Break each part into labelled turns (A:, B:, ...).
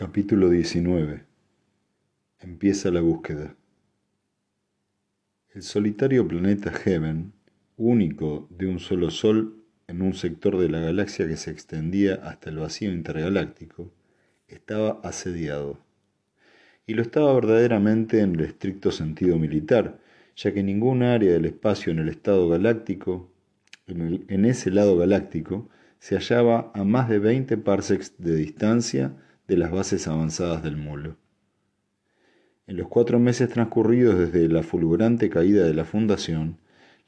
A: Capítulo 19 Empieza la búsqueda. El solitario planeta Heaven, único de un solo sol en un sector de la galaxia que se extendía hasta el vacío intergaláctico, estaba asediado. Y lo estaba verdaderamente en el estricto sentido militar, ya que ningún área del espacio en el estado galáctico, en, en ese lado galáctico, se hallaba a más de 20 parsecs de distancia de las bases avanzadas del mulo. En los cuatro meses transcurridos desde la fulgurante caída de la fundación,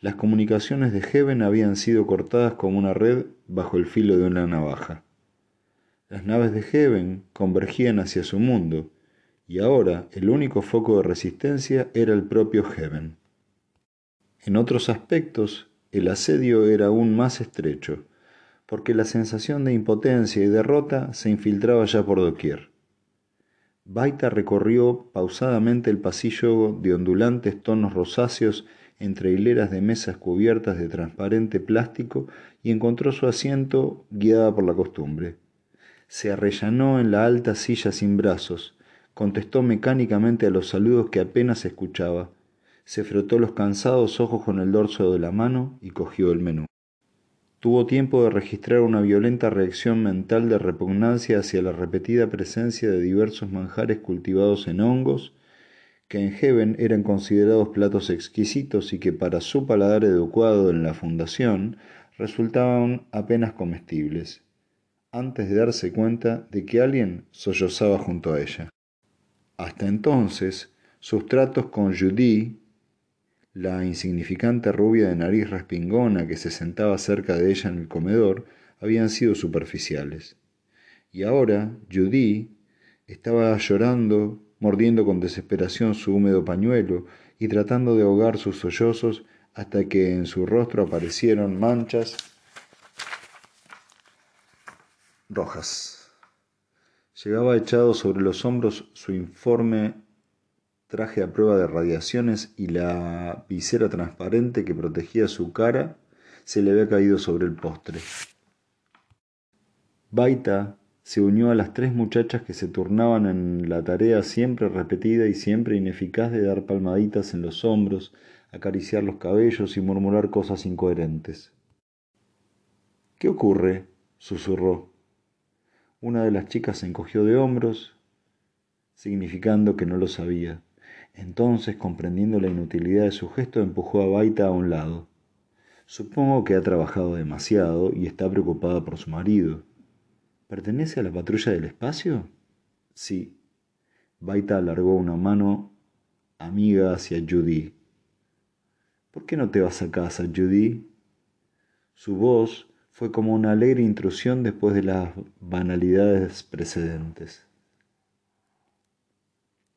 A: las comunicaciones de Heaven habían sido cortadas como una red bajo el filo de una navaja. Las naves de Heaven convergían hacia su mundo, y ahora el único foco de resistencia era el propio Heaven. En otros aspectos, el asedio era aún más estrecho, porque la sensación de impotencia y derrota se infiltraba ya por doquier. Baita recorrió pausadamente el pasillo de ondulantes tonos rosáceos entre hileras de mesas cubiertas de transparente plástico y encontró su asiento guiada por la costumbre. Se arrellanó en la alta silla sin brazos, contestó mecánicamente a los saludos que apenas escuchaba, se frotó los cansados ojos con el dorso de la mano y cogió el menú. Tuvo tiempo de registrar una violenta reacción mental de repugnancia hacia la repetida presencia de diversos manjares cultivados en hongos, que en Heaven eran considerados platos exquisitos y que para su paladar educado en la fundación resultaban apenas comestibles, antes de darse cuenta de que alguien sollozaba junto a ella. Hasta entonces, sus tratos con Judy la insignificante rubia de nariz respingona que se sentaba cerca de ella en el comedor habían sido superficiales. Y ahora Judy estaba llorando, mordiendo con desesperación su húmedo pañuelo y tratando de ahogar sus sollozos hasta que en su rostro aparecieron manchas rojas. Llevaba echado sobre los hombros su informe traje a prueba de radiaciones y la visera transparente que protegía su cara se le había caído sobre el postre. Baita se unió a las tres muchachas que se turnaban en la tarea siempre repetida y siempre ineficaz de dar palmaditas en los hombros, acariciar los cabellos y murmurar cosas incoherentes. ¿Qué ocurre? susurró. Una de las chicas se encogió de hombros, significando que no lo sabía. Entonces, comprendiendo la inutilidad de su gesto, empujó a Baita a un lado. Supongo que ha trabajado demasiado y está preocupada por su marido. ¿Pertenece a la patrulla del espacio? Sí. Baita alargó una mano amiga hacia Judy. ¿Por qué no te vas a casa, Judy? Su voz fue como una alegre intrusión después de las banalidades precedentes.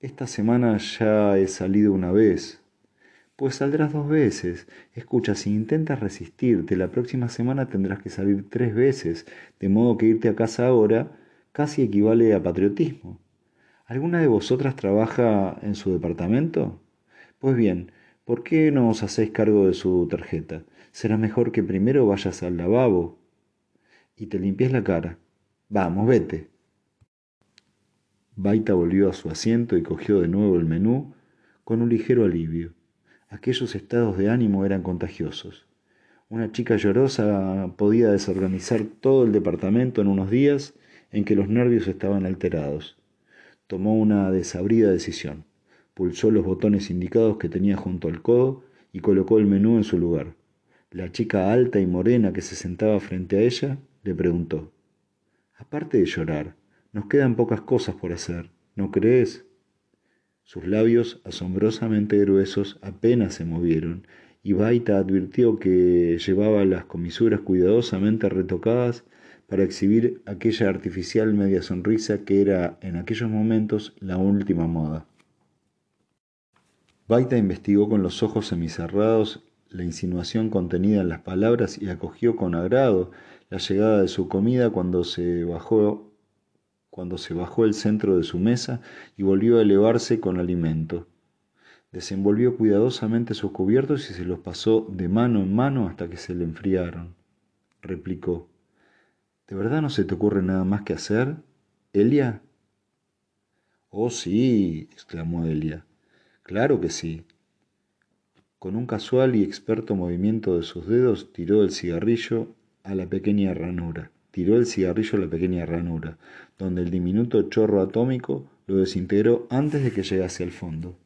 A: Esta semana ya he salido una vez. Pues saldrás dos veces. Escucha, si intentas resistirte, la próxima semana tendrás que salir tres veces, de modo que irte a casa ahora casi equivale a patriotismo. ¿Alguna de vosotras trabaja en su departamento? Pues bien, ¿por qué no os hacéis cargo de su tarjeta? Será mejor que primero vayas al lavabo y te limpies la cara. Vamos, vete. Baita volvió a su asiento y cogió de nuevo el menú con un ligero alivio. Aquellos estados de ánimo eran contagiosos. Una chica llorosa podía desorganizar todo el departamento en unos días en que los nervios estaban alterados. Tomó una desabrida decisión. Pulsó los botones indicados que tenía junto al codo y colocó el menú en su lugar. La chica alta y morena que se sentaba frente a ella le preguntó, Aparte de llorar, nos quedan pocas cosas por hacer, ¿no crees? Sus labios, asombrosamente gruesos, apenas se movieron, y Baita advirtió que llevaba las comisuras cuidadosamente retocadas para exhibir aquella artificial media sonrisa que era en aquellos momentos la última moda. Baita investigó con los ojos semicerrados la insinuación contenida en las palabras y acogió con agrado la llegada de su comida cuando se bajó cuando se bajó el centro de su mesa y volvió a elevarse con alimento. Desenvolvió cuidadosamente sus cubiertos y se los pasó de mano en mano hasta que se le enfriaron. Replicó, ¿De verdad no se te ocurre nada más que hacer, Elia? Oh, sí, exclamó Elia. Claro que sí. Con un casual y experto movimiento de sus dedos tiró el cigarrillo a la pequeña ranura. Tiró el cigarrillo a la pequeña ranura, donde el diminuto chorro atómico lo desintegró antes de que llegase al fondo.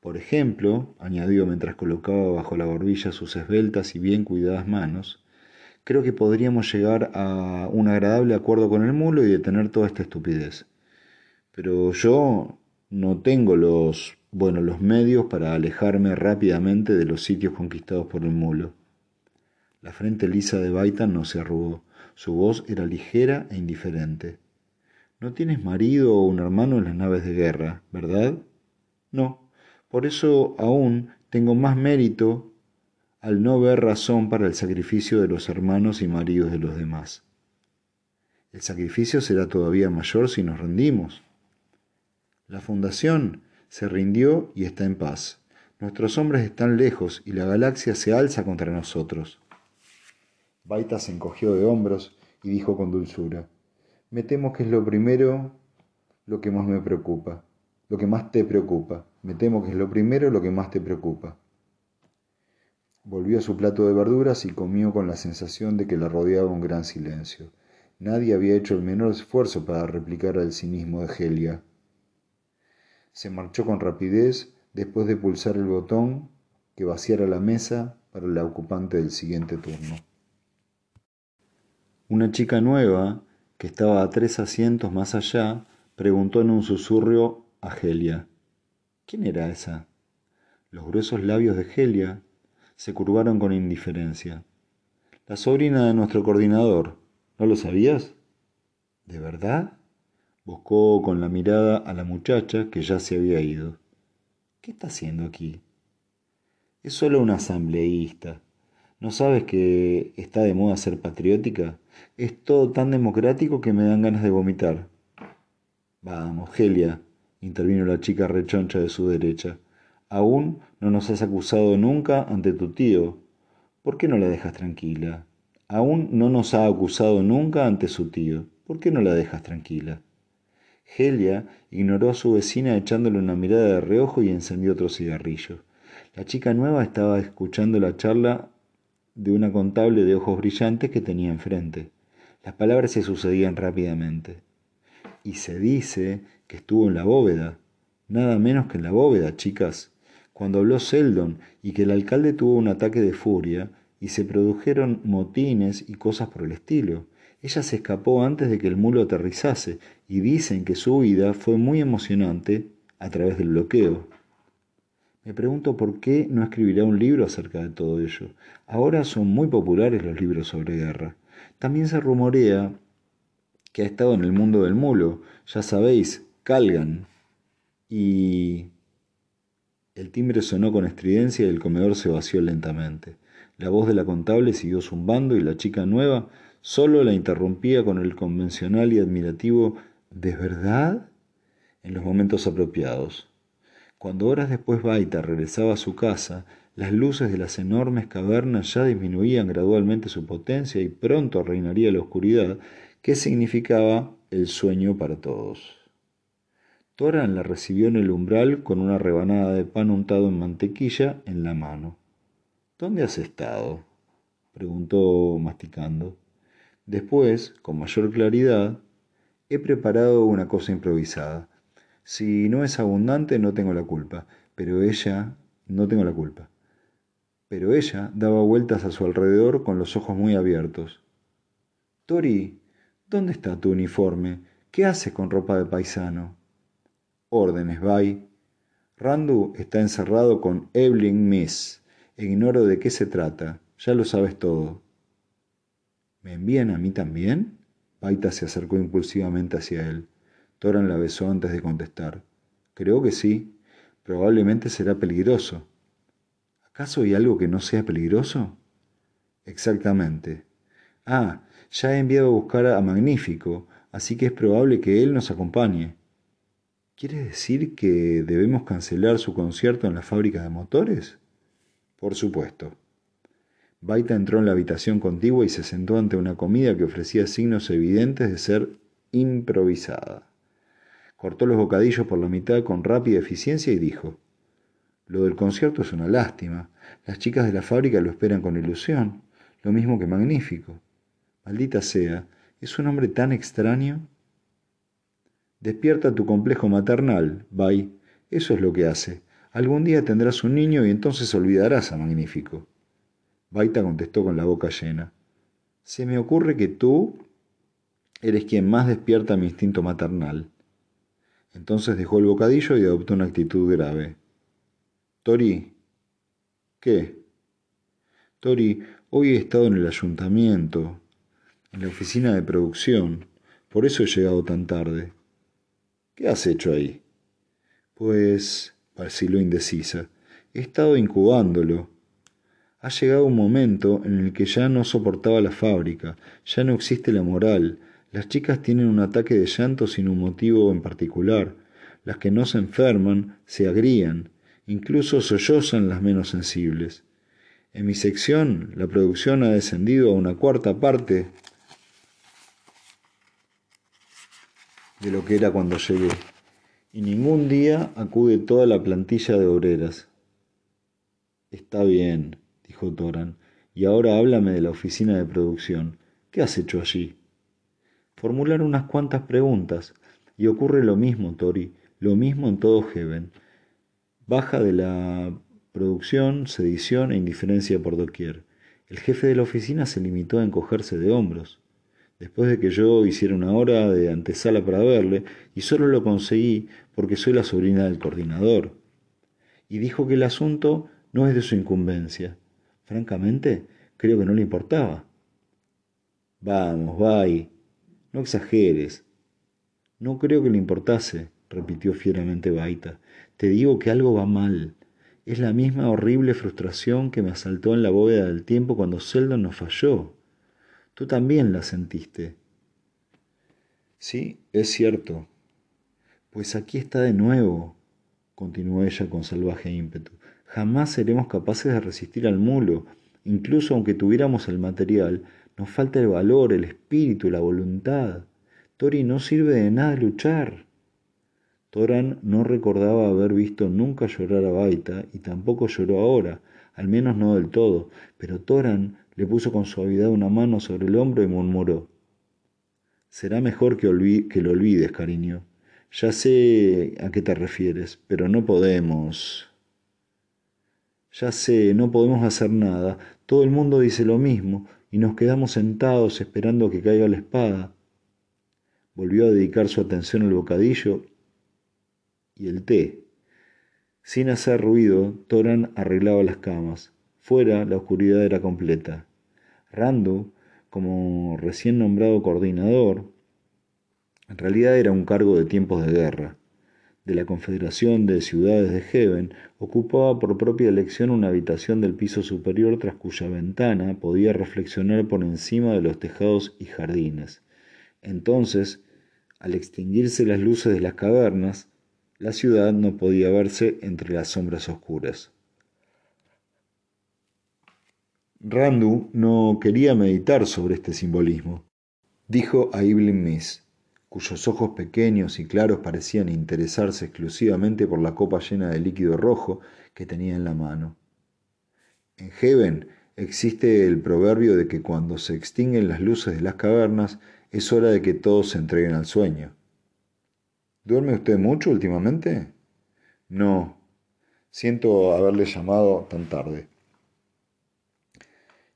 A: Por ejemplo, añadió mientras colocaba bajo la barbilla sus esbeltas y bien cuidadas manos, creo que podríamos llegar a un agradable acuerdo con el mulo y detener toda esta estupidez. Pero yo no tengo los, bueno, los medios para alejarme rápidamente de los sitios conquistados por el mulo. La frente lisa de Baitan no se arrugó. Su voz era ligera e indiferente. No tienes marido o un hermano en las naves de guerra, ¿verdad? No, por eso aún tengo más mérito al no ver razón para el sacrificio de los hermanos y maridos de los demás. El sacrificio será todavía mayor si nos rendimos. La fundación se rindió y está en paz. Nuestros hombres están lejos y la galaxia se alza contra nosotros. Baita se encogió de hombros y dijo con dulzura, me temo que es lo primero lo que más me preocupa lo que más te preocupa. Me temo que es lo primero lo que más te preocupa. Volvió a su plato de verduras y comió con la sensación de que la rodeaba un gran silencio. Nadie había hecho el menor esfuerzo para replicar al cinismo de Helia. Se marchó con rapidez después de pulsar el botón que vaciara la mesa para la ocupante del siguiente turno. Una chica nueva, que estaba a tres asientos más allá, preguntó en un susurro a Helia. ¿Quién era esa? Los gruesos labios de Helia se curvaron con indiferencia. La sobrina de nuestro coordinador. ¿No lo sabías? ¿De verdad? Buscó con la mirada a la muchacha que ya se había ido. ¿Qué está haciendo aquí? Es solo una asambleísta. ¿No sabes que está de moda ser patriótica? Es todo tan democrático que me dan ganas de vomitar. Vamos, Helia, intervino la chica rechoncha de su derecha. Aún no nos has acusado nunca ante tu tío. ¿Por qué no la dejas tranquila? Aún no nos ha acusado nunca ante su tío. ¿Por qué no la dejas tranquila? Helia ignoró a su vecina echándole una mirada de reojo y encendió otro cigarrillo. La chica nueva estaba escuchando la charla de una contable de ojos brillantes que tenía enfrente. Las palabras se sucedían rápidamente. Y se dice que estuvo en la bóveda, nada menos que en la bóveda, chicas, cuando habló Seldon y que el alcalde tuvo un ataque de furia y se produjeron motines y cosas por el estilo. Ella se escapó antes de que el mulo aterrizase y dicen que su huida fue muy emocionante a través del bloqueo. Me pregunto por qué no escribirá un libro acerca de todo ello. Ahora son muy populares los libros sobre guerra. También se rumorea que ha estado en el mundo del mulo. Ya sabéis, Calgan. Y el timbre sonó con estridencia y el comedor se vació lentamente. La voz de la contable siguió zumbando y la chica nueva solo la interrumpía con el convencional y admirativo ¿De verdad? en los momentos apropiados. Cuando horas después Baita regresaba a su casa, las luces de las enormes cavernas ya disminuían gradualmente su potencia y pronto reinaría la oscuridad, que significaba el sueño para todos. Toran la recibió en el umbral con una rebanada de pan untado en mantequilla en la mano. ¿Dónde has estado? preguntó masticando. Después, con mayor claridad, he preparado una cosa improvisada. Si no es abundante, no tengo la culpa, pero ella no tengo la culpa. Pero ella daba vueltas a su alrededor con los ojos muy abiertos. Tori, ¿dónde está tu uniforme? ¿Qué haces con ropa de paisano? órdenes, Bay. Randu está encerrado con Evelyn Miss. Ignoro de qué se trata. Ya lo sabes todo. ¿Me envían a mí también? Baita se acercó impulsivamente hacia él. Toran la besó antes de contestar. Creo que sí. Probablemente será peligroso. ¿Acaso hay algo que no sea peligroso? Exactamente. Ah, ya he enviado a buscar a Magnífico, así que es probable que él nos acompañe. ¿Quiere decir que debemos cancelar su concierto en la fábrica de motores? Por supuesto. Baita entró en la habitación contigua y se sentó ante una comida que ofrecía signos evidentes de ser improvisada. Cortó los bocadillos por la mitad con rápida eficiencia y dijo, Lo del concierto es una lástima. Las chicas de la fábrica lo esperan con ilusión, lo mismo que magnífico. Maldita sea, es un hombre tan extraño. Despierta tu complejo maternal, Bay. Eso es lo que hace. Algún día tendrás un niño y entonces olvidarás a Magnífico. Baita contestó con la boca llena. Se me ocurre que tú eres quien más despierta mi instinto maternal. Entonces dejó el bocadillo y adoptó una actitud grave. Tori. ¿Qué? Tori, hoy he estado en el ayuntamiento, en la oficina de producción. Por eso he llegado tan tarde. ¿Qué has hecho ahí? Pues, vaciló indecisa, he estado incubándolo. Ha llegado un momento en el que ya no soportaba la fábrica, ya no existe la moral, las chicas tienen un ataque de llanto sin un motivo en particular. Las que no se enferman se agrían, incluso sollozan las menos sensibles. En mi sección, la producción ha descendido a una cuarta parte de lo que era cuando llegué, y ningún día acude toda la plantilla de obreras. Está bien, dijo Toran, y ahora háblame de la oficina de producción. ¿Qué has hecho allí? Formular unas cuantas preguntas, y ocurre lo mismo, Tori, lo mismo en todo Heaven. Baja de la producción, sedición e indiferencia por doquier. El jefe de la oficina se limitó a encogerse de hombros. Después de que yo hiciera una hora de antesala para verle, y solo lo conseguí porque soy la sobrina del coordinador. Y dijo que el asunto no es de su incumbencia. Francamente, creo que no le importaba. Vamos, bye, no exageres. No creo que le importase, repitió fieramente Baita. Te digo que algo va mal. Es la misma horrible frustración que me asaltó en la bóveda del tiempo cuando Seldon nos falló. Tú también la sentiste. Sí, es cierto. Pues aquí está de nuevo, continuó ella con salvaje ímpetu. Jamás seremos capaces de resistir al mulo, incluso aunque tuviéramos el material, nos falta el valor, el espíritu, la voluntad. Tori no sirve de nada luchar. Toran no recordaba haber visto nunca llorar a Baita y tampoco lloró ahora, al menos no del todo, pero Toran le puso con suavidad una mano sobre el hombro y murmuró. Será mejor que, que lo olvides, cariño. Ya sé a qué te refieres, pero no podemos. Ya sé, no podemos hacer nada. Todo el mundo dice lo mismo y nos quedamos sentados esperando que caiga la espada. Volvió a dedicar su atención al bocadillo y el té. Sin hacer ruido, Toran arreglaba las camas. Fuera, la oscuridad era completa. Randu, como recién nombrado coordinador, en realidad era un cargo de tiempos de guerra de la Confederación de Ciudades de Heaven, ocupaba por propia elección una habitación del piso superior tras cuya ventana podía reflexionar por encima de los tejados y jardines. Entonces, al extinguirse las luces de las cavernas, la ciudad no podía verse entre las sombras oscuras. Randu no quería meditar sobre este simbolismo. Dijo a Ibn Miss, cuyos ojos pequeños y claros parecían interesarse exclusivamente por la copa llena de líquido rojo que tenía en la mano. En Heaven existe el proverbio de que cuando se extinguen las luces de las cavernas es hora de que todos se entreguen al sueño. ¿Duerme usted mucho últimamente? No. Siento haberle llamado tan tarde.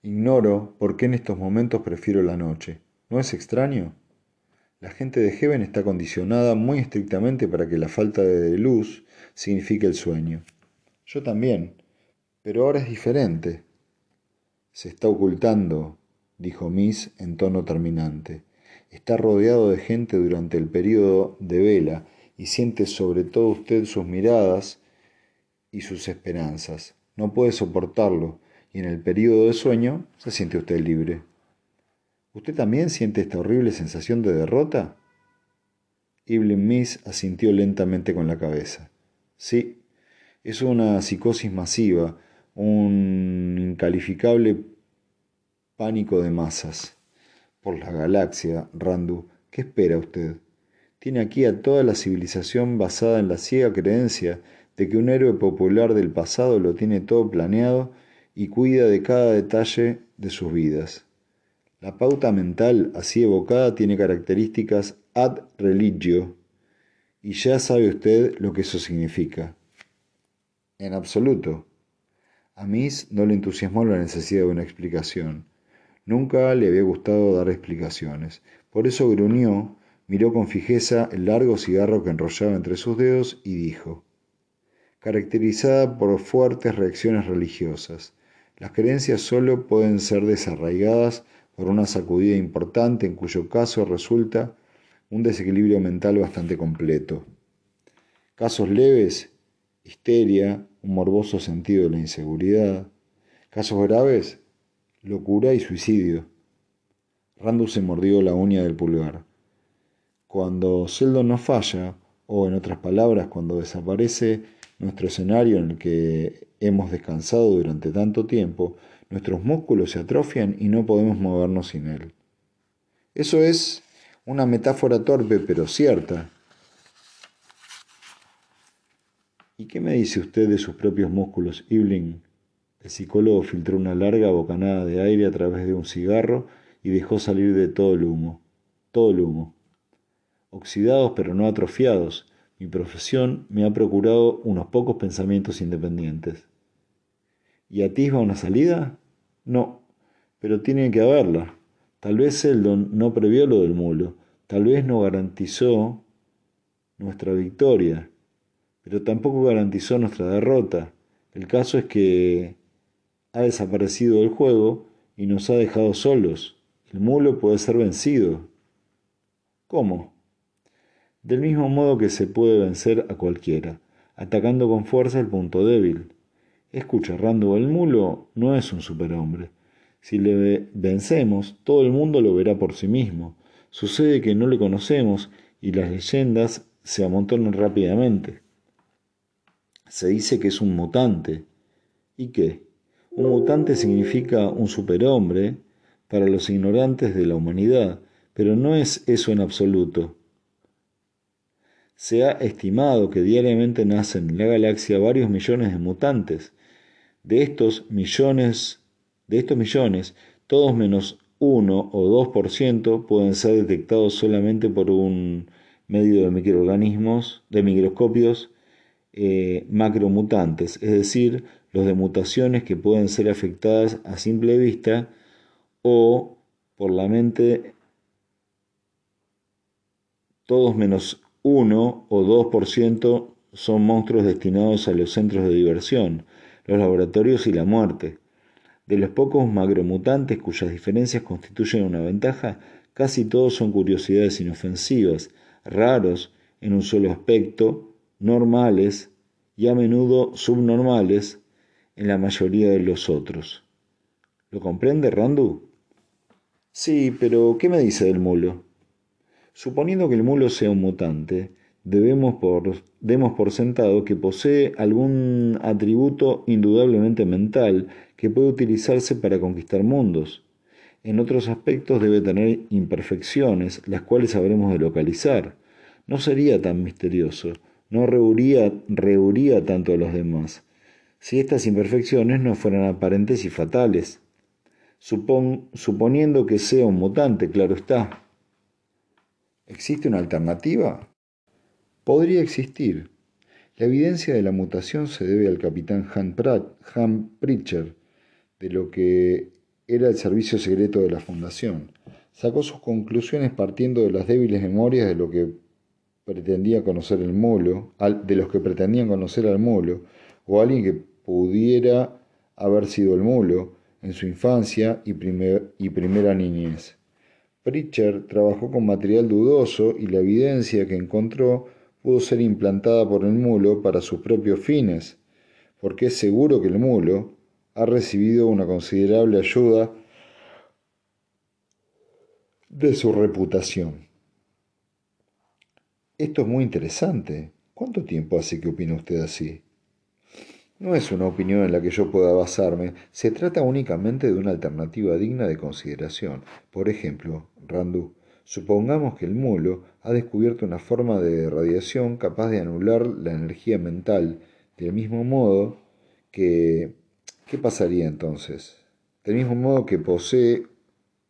A: Ignoro por qué en estos momentos prefiero la noche. ¿No es extraño? La gente de Heaven está condicionada muy estrictamente para que la falta de luz signifique el sueño. Yo también, pero ahora es diferente. Se está ocultando, dijo Miss en tono terminante. Está rodeado de gente durante el periodo de vela y siente sobre todo usted sus miradas y sus esperanzas. No puede soportarlo y en el periodo de sueño se siente usted libre. ¿Usted también siente esta horrible sensación de derrota? Evelyn Miss asintió lentamente con la cabeza. Sí, es una psicosis masiva, un incalificable pánico de masas. Por la galaxia, Randu, ¿qué espera usted? tiene aquí a toda la civilización basada en la ciega creencia de que un héroe popular del pasado lo tiene todo planeado y cuida de cada detalle de sus vidas. La pauta mental así evocada tiene características ad religio, y ya sabe usted lo que eso significa. En absoluto. A Miss no le entusiasmó la necesidad de una explicación. Nunca le había gustado dar explicaciones. Por eso gruñó, miró con fijeza el largo cigarro que enrollaba entre sus dedos y dijo, caracterizada por fuertes reacciones religiosas. Las creencias solo pueden ser desarraigadas por una sacudida importante en cuyo caso resulta un desequilibrio mental bastante completo. Casos leves, histeria, un morboso sentido de la inseguridad. Casos graves, locura y suicidio. Randu se mordió la uña del pulgar. Cuando Seldon no falla, o en otras palabras, cuando desaparece nuestro escenario en el que hemos descansado durante tanto tiempo, nuestros músculos se atrofian y no podemos movernos sin él. Eso es una metáfora torpe pero cierta. ¿Y qué me dice usted de sus propios músculos, Ibling? El psicólogo filtró una larga bocanada de aire a través de un cigarro y dejó salir de todo el humo, todo el humo. Oxidados pero no atrofiados, mi profesión me ha procurado unos pocos pensamientos independientes. ¿Y atisba una salida? No, pero tiene que haberla. Tal vez Seldon no previó lo del mulo, tal vez no garantizó nuestra victoria, pero tampoco garantizó nuestra derrota. El caso es que ha desaparecido del juego y nos ha dejado solos. El mulo puede ser vencido. ¿Cómo? Del mismo modo que se puede vencer a cualquiera, atacando con fuerza el punto débil. Escucha, Rando, el mulo no es un superhombre. Si le vencemos, todo el mundo lo verá por sí mismo. Sucede que no le conocemos y las leyendas se amontonan rápidamente. Se dice que es un mutante. ¿Y qué? Un mutante significa un superhombre para los ignorantes de la humanidad, pero no es eso en absoluto. Se ha estimado que diariamente nacen en la galaxia varios millones de mutantes. De estos millones, de estos millones, todos menos 1 o 2% pueden ser detectados solamente por un medio de microorganismos, de microscopios eh, macromutantes, es decir, los de mutaciones que pueden ser afectadas a simple vista o por la mente todos menos 1 o 2% son monstruos destinados a los centros de diversión, los laboratorios y la muerte. De los pocos macromutantes cuyas diferencias constituyen una ventaja, casi todos son curiosidades inofensivas, raros en un solo aspecto, normales y a menudo subnormales en la mayoría de los otros. ¿Lo comprende, Randu? Sí, pero ¿qué me dice del mulo? Suponiendo que el mulo sea un mutante, debemos por, demos por sentado que posee algún atributo indudablemente mental que puede utilizarse para conquistar mundos. En otros aspectos debe tener imperfecciones, las cuales sabremos de localizar. No sería tan misterioso, no rehuiría tanto a los demás, si estas imperfecciones no fueran aparentes y fatales. suponiendo que sea un mutante, claro está. ¿Existe una alternativa? Podría existir. La evidencia de la mutación se debe al capitán Han, Pritcher, de lo que era el servicio secreto de la Fundación. Sacó sus conclusiones partiendo de las débiles memorias de lo que pretendía conocer el molo, de los que pretendían conocer al molo, o alguien que pudiera haber sido el molo en su infancia y, y primera niñez. Pritchard trabajó con material dudoso y la evidencia que encontró pudo ser implantada por el mulo para sus propios fines, porque es seguro que el mulo ha recibido una considerable ayuda de su reputación. Esto es muy interesante. ¿Cuánto tiempo hace que opina usted así? No es una opinión en la que yo pueda basarme, se trata únicamente de una alternativa digna de consideración. Por ejemplo, Randu, Supongamos que el mulo ha descubierto una forma de radiación capaz de anular la energía mental, del mismo modo que... ¿Qué pasaría entonces? Del mismo modo que posee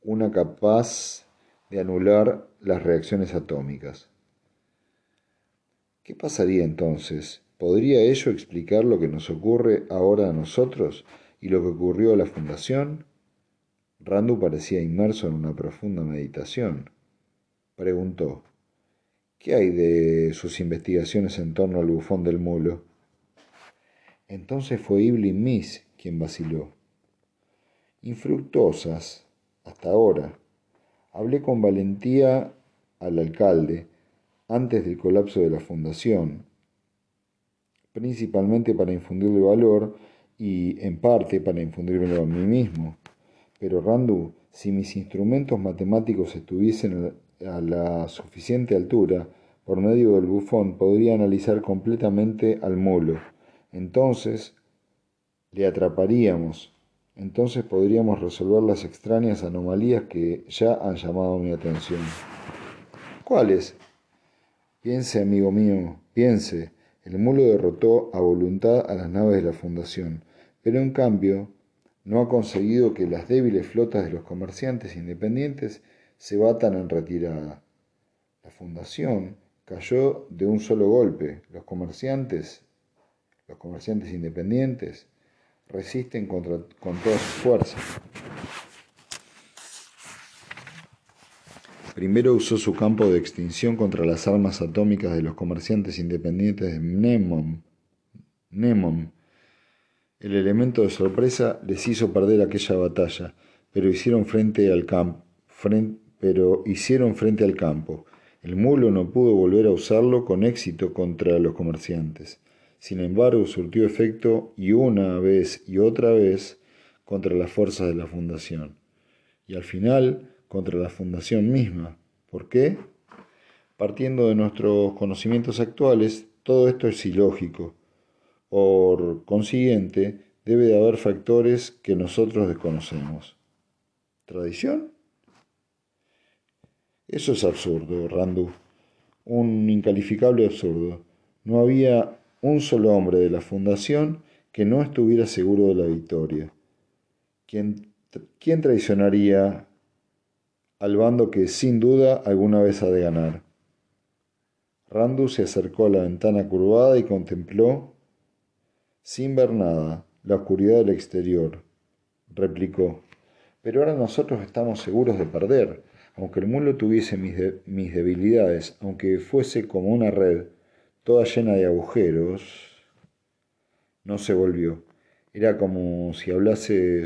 A: una capaz de anular las reacciones atómicas. ¿Qué pasaría entonces? ¿Podría ello explicar lo que nos ocurre ahora a nosotros y lo que ocurrió a la Fundación? Randu parecía inmerso en una profunda meditación preguntó ¿Qué hay de sus investigaciones en torno al bufón del mulo? Entonces fue Iblin Miss quien vaciló. Infructuosas, hasta ahora. Hablé con valentía al alcalde antes del colapso de la fundación, principalmente para infundirle valor y en parte para infundírmelo a mí mismo. Pero Randu, si mis instrumentos matemáticos estuviesen a la suficiente altura, por medio del bufón podría analizar completamente al mulo. Entonces le atraparíamos. Entonces podríamos resolver las extrañas anomalías que ya han llamado mi atención. ¿Cuáles? Piense, amigo mío, piense. El mulo derrotó a voluntad a las naves de la Fundación, pero en cambio no ha conseguido que las débiles flotas de los comerciantes independientes se batan en retirada. La fundación cayó de un solo golpe. Los comerciantes, los comerciantes independientes, resisten contra, con toda su fuerza. Primero usó su campo de extinción contra las armas atómicas de los comerciantes independientes de Mnemon. El elemento de sorpresa les hizo perder aquella batalla, pero hicieron frente al campo, frente, pero hicieron frente al campo. El mulo no pudo volver a usarlo con éxito contra los comerciantes. Sin embargo, surtió efecto y una vez y otra vez contra las fuerzas de la fundación. Y al final contra la fundación misma. ¿Por qué? Partiendo de nuestros conocimientos actuales, todo esto es ilógico. Por consiguiente, debe de haber factores que nosotros desconocemos. ¿Tradición? Eso es absurdo, Randu. Un incalificable absurdo. No había un solo hombre de la fundación que no estuviera seguro de la victoria. ¿Quién, ¿Quién traicionaría al bando que sin duda alguna vez ha de ganar? Randu se acercó a la ventana curvada y contempló, sin ver nada, la oscuridad del exterior. Replicó, pero ahora nosotros estamos seguros de perder. Aunque el mulo tuviese mis, mis debilidades, aunque fuese como una red, toda llena de agujeros, no se volvió. Era como si hablase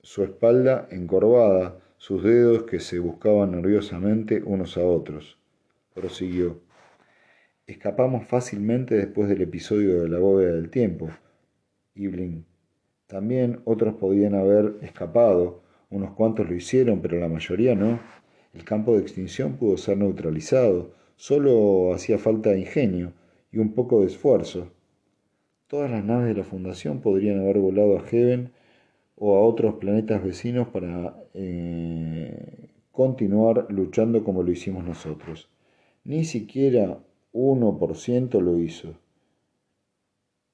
A: su espalda encorvada, sus dedos que se buscaban nerviosamente unos a otros. Prosiguió. Escapamos fácilmente después del episodio de la bóveda del tiempo. Iblin. También otros podían haber escapado, unos cuantos lo hicieron, pero la mayoría no. El campo de extinción pudo ser neutralizado, solo hacía falta ingenio y un poco de esfuerzo. Todas las naves de la Fundación podrían haber volado a Heaven o a otros planetas vecinos para eh, continuar luchando como lo hicimos nosotros. Ni siquiera 1% lo hizo.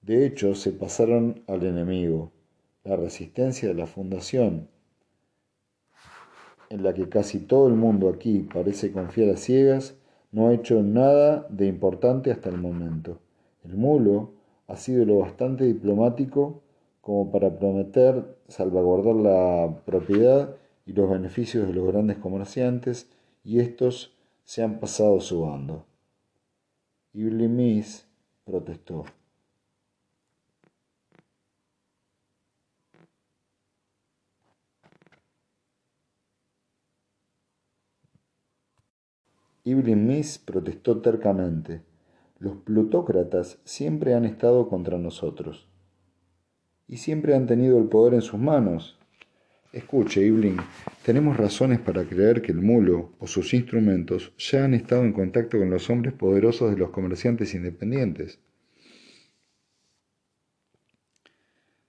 A: De hecho, se pasaron al enemigo. La resistencia de la Fundación en la que casi todo el mundo aquí parece confiar a ciegas, no ha hecho nada de importante hasta el momento. El mulo ha sido lo bastante diplomático como para prometer salvaguardar la propiedad y los beneficios de los grandes comerciantes, y estos se han pasado su bando. Blimis protestó. Ibn Mis protestó tercamente. Los plutócratas siempre han estado contra nosotros. Y siempre han tenido el poder en sus manos. Escuche, Iblin, tenemos razones para creer que el mulo o sus instrumentos ya han estado en contacto con los hombres poderosos de los comerciantes independientes.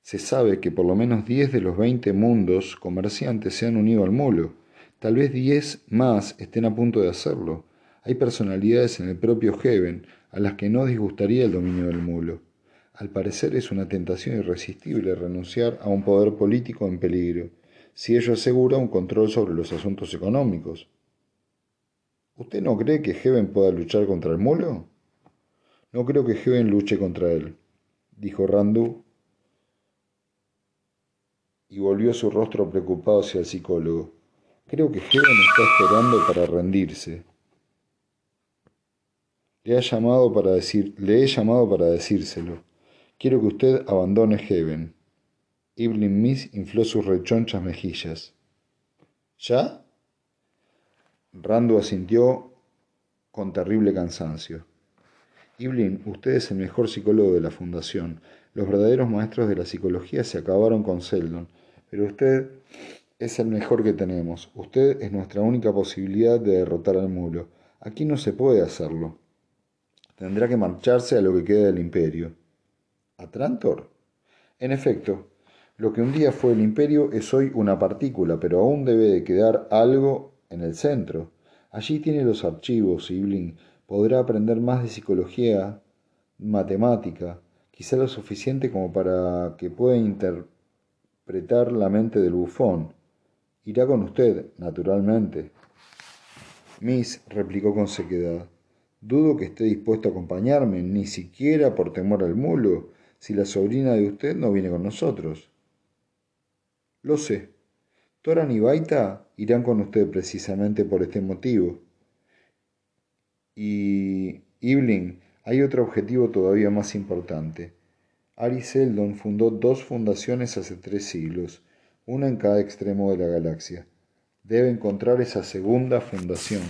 A: Se sabe que por lo menos 10 de los 20 mundos comerciantes se han unido al mulo Tal vez diez más estén a punto de hacerlo. Hay personalidades en el propio Heaven a las que no disgustaría el dominio del mulo. Al parecer es una tentación irresistible renunciar a un poder político en peligro, si ello asegura un control sobre los asuntos económicos. ¿Usted no cree que Heaven pueda luchar contra el mulo? No creo que Heaven luche contra él, dijo Randu, y volvió su rostro preocupado hacia el psicólogo. Creo que Heaven está esperando para rendirse. Le, llamado para decir, le he llamado para decírselo. Quiero que usted abandone Heaven. Evelyn Miss infló sus rechonchas mejillas. ¿Ya? Rando asintió con terrible cansancio. Evelyn, usted es el mejor psicólogo de la Fundación. Los verdaderos maestros de la psicología se acabaron con Seldon, pero usted es el mejor que tenemos. Usted es nuestra única posibilidad de derrotar al mulo. Aquí no se puede hacerlo. Tendrá que marcharse a lo que queda del imperio. ¿A Trantor? En efecto, lo que un día fue el imperio es hoy una partícula, pero aún debe de quedar algo en el centro. Allí tiene los archivos, Sibling. Podrá aprender más de psicología, matemática, quizá lo suficiente como para que pueda interpretar la mente del bufón. Irá con usted, naturalmente. Miss replicó con sequedad. Dudo que esté dispuesto a acompañarme, ni siquiera por temor al mulo, si la sobrina de usted no viene con nosotros. Lo sé. Toran y Baita irán con usted precisamente por este motivo. Y, Evelyn, hay otro objetivo todavía más importante. Ari Seldon fundó dos fundaciones hace tres siglos, una en cada extremo de la galaxia. Debe encontrar esa segunda fundación.